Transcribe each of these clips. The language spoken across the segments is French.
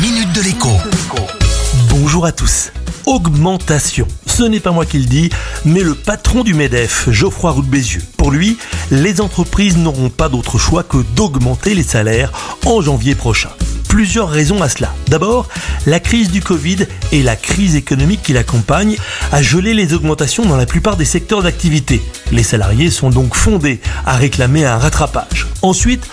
minute de l'écho. Bonjour à tous. Augmentation. Ce n'est pas moi qui le dis, mais le patron du MEDEF, Geoffroy Roux Bézieux. Pour lui, les entreprises n'auront pas d'autre choix que d'augmenter les salaires en janvier prochain plusieurs raisons à cela. D'abord, la crise du Covid et la crise économique qui l'accompagne a gelé les augmentations dans la plupart des secteurs d'activité. Les salariés sont donc fondés à réclamer un rattrapage. Ensuite,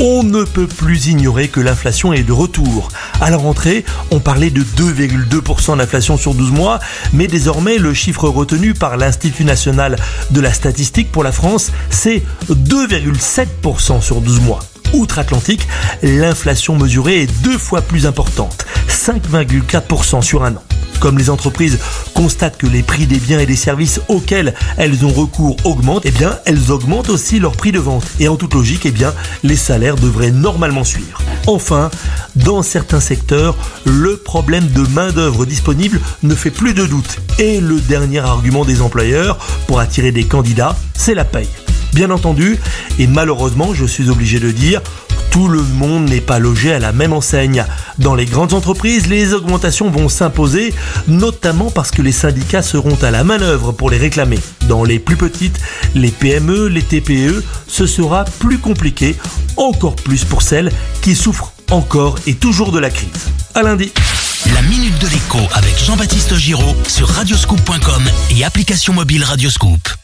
on ne peut plus ignorer que l'inflation est de retour. À la rentrée, on parlait de 2,2% d'inflation sur 12 mois, mais désormais le chiffre retenu par l'Institut national de la statistique pour la France, c'est 2,7% sur 12 mois. Outre-Atlantique, l'inflation mesurée est deux fois plus importante, 5,4% sur un an. Comme les entreprises constatent que les prix des biens et des services auxquels elles ont recours augmentent, eh elles augmentent aussi leur prix de vente. Et en toute logique, eh les salaires devraient normalement suivre. Enfin, dans certains secteurs, le problème de main-d'œuvre disponible ne fait plus de doute. Et le dernier argument des employeurs pour attirer des candidats, c'est la paye. Bien entendu, et malheureusement, je suis obligé de dire, tout le monde n'est pas logé à la même enseigne. Dans les grandes entreprises, les augmentations vont s'imposer, notamment parce que les syndicats seront à la manœuvre pour les réclamer. Dans les plus petites, les PME, les TPE, ce sera plus compliqué, encore plus pour celles qui souffrent encore et toujours de la crise. À lundi. La minute de l'écho avec Jean-Baptiste Giraud sur radioscoop.com et application mobile Radioscoop.